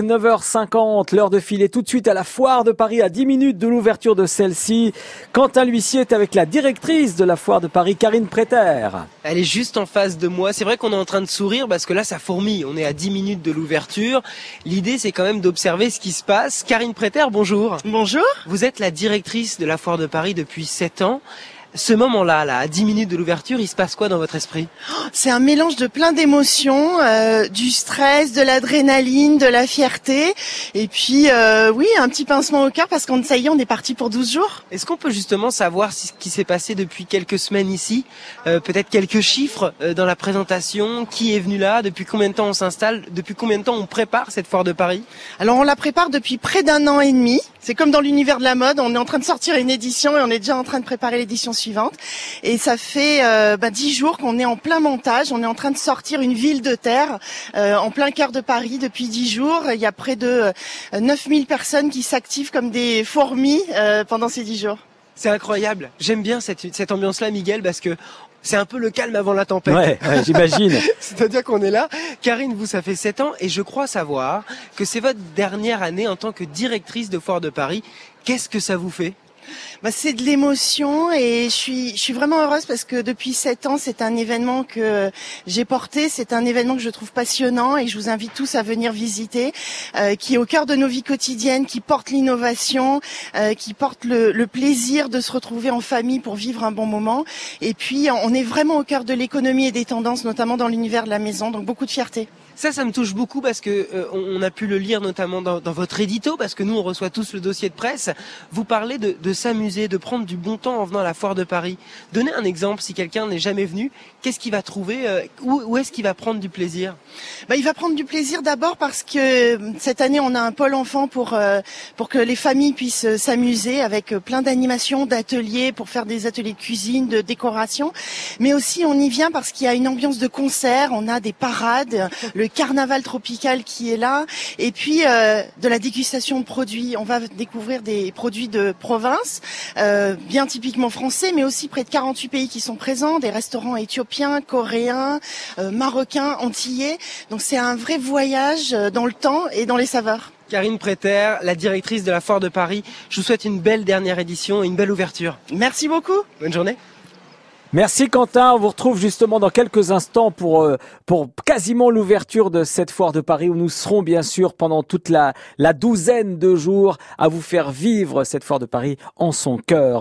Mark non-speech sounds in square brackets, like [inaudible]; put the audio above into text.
9h50, l'heure de filer tout de suite à la foire de Paris à 10 minutes de l'ouverture de celle-ci. Quentin L'huissier est avec la directrice de la foire de Paris, Karine Préter. Elle est juste en face de moi. C'est vrai qu'on est en train de sourire parce que là, ça fourmille. On est à 10 minutes de l'ouverture. L'idée, c'est quand même d'observer ce qui se passe. Karine Préter, bonjour. Bonjour. Vous êtes la directrice de la foire de Paris depuis 7 ans. Ce moment-là, là, à 10 minutes de l'ouverture, il se passe quoi dans votre esprit? C'est un mélange de plein d'émotions, euh, du stress, de l'adrénaline, de la fierté, et puis euh, oui, un petit pincement au cœur parce qu'on ça y est, on est parti pour 12 jours. Est-ce qu'on peut justement savoir ce qui s'est passé depuis quelques semaines ici euh, Peut-être quelques chiffres euh, dans la présentation? Qui est venu là? Depuis combien de temps on s'installe? Depuis combien de temps on prépare cette foire de Paris? Alors on la prépare depuis près d'un an et demi. C'est comme dans l'univers de la mode, on est en train de sortir une édition et on est déjà en train de préparer l'édition suivante. Et ça fait euh, bah, dix jours qu'on est en plein montage, on est en train de sortir une ville de terre euh, en plein cœur de Paris depuis dix jours. Il y a près de 9000 personnes qui s'activent comme des fourmis euh, pendant ces dix jours. C'est incroyable. J'aime bien cette, cette ambiance-là, Miguel, parce que c'est un peu le calme avant la tempête. Ouais, ouais j'imagine. [laughs] C'est-à-dire qu'on est là. Karine, vous, ça fait 7 ans et je crois savoir que c'est votre dernière année en tant que directrice de Foire de Paris. Qu'est-ce que ça vous fait? Bah, c'est de l'émotion et je suis, je suis vraiment heureuse parce que depuis sept ans, c'est un événement que j'ai porté. C'est un événement que je trouve passionnant et je vous invite tous à venir visiter, euh, qui est au cœur de nos vies quotidiennes, qui porte l'innovation, euh, qui porte le, le, plaisir de se retrouver en famille pour vivre un bon moment. Et puis, on est vraiment au cœur de l'économie et des tendances, notamment dans l'univers de la maison. Donc, beaucoup de fierté. Ça, ça me touche beaucoup parce que euh, on a pu le lire notamment dans, dans, votre édito, parce que nous on reçoit tous le dossier de presse. Vous parlez de, de s'amuser, de prendre du bon temps en venant à la foire de Paris. Donnez un exemple si quelqu'un n'est jamais venu. Qu'est-ce qu'il va trouver euh, Où, où est-ce qu'il va prendre du plaisir? Bah, il va prendre du plaisir d'abord parce que cette année on a un pôle enfant pour euh, pour que les familles puissent s'amuser avec plein d'animations, d'ateliers pour faire des ateliers de cuisine, de décoration. Mais aussi on y vient parce qu'il y a une ambiance de concert. On a des parades [laughs] le carnaval tropical qui est là, et puis euh, de la dégustation de produits. On va découvrir des produits de province, euh, bien typiquement français, mais aussi près de 48 pays qui sont présents, des restaurants éthiopiens, coréens, euh, marocains, antillais. Donc c'est un vrai voyage euh, dans le temps et dans les saveurs. Karine Préter, la directrice de la Foire de Paris. Je vous souhaite une belle dernière édition et une belle ouverture. Merci beaucoup. Bonne journée. Merci Quentin, on vous retrouve justement dans quelques instants pour euh, pour quasiment l'ouverture de cette foire de Paris où nous serons bien sûr pendant toute la la douzaine de jours à vous faire vivre cette foire de Paris en son cœur.